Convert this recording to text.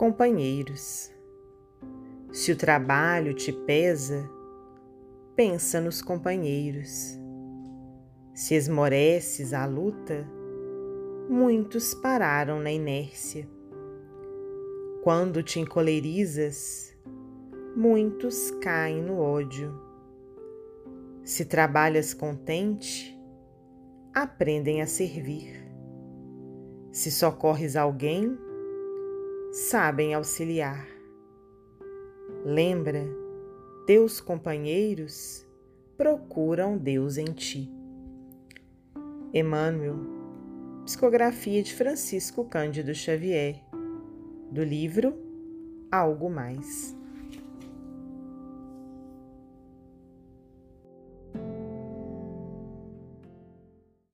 Companheiros, se o trabalho te pesa, pensa nos companheiros. Se esmoreces a luta, muitos pararam na inércia. Quando te encolerizas, muitos caem no ódio. Se trabalhas contente, aprendem a servir. Se socorres alguém, sabem auxiliar. Lembra, teus companheiros procuram Deus em ti. Emmanuel, psicografia de Francisco Cândido Xavier, do livro Algo Mais.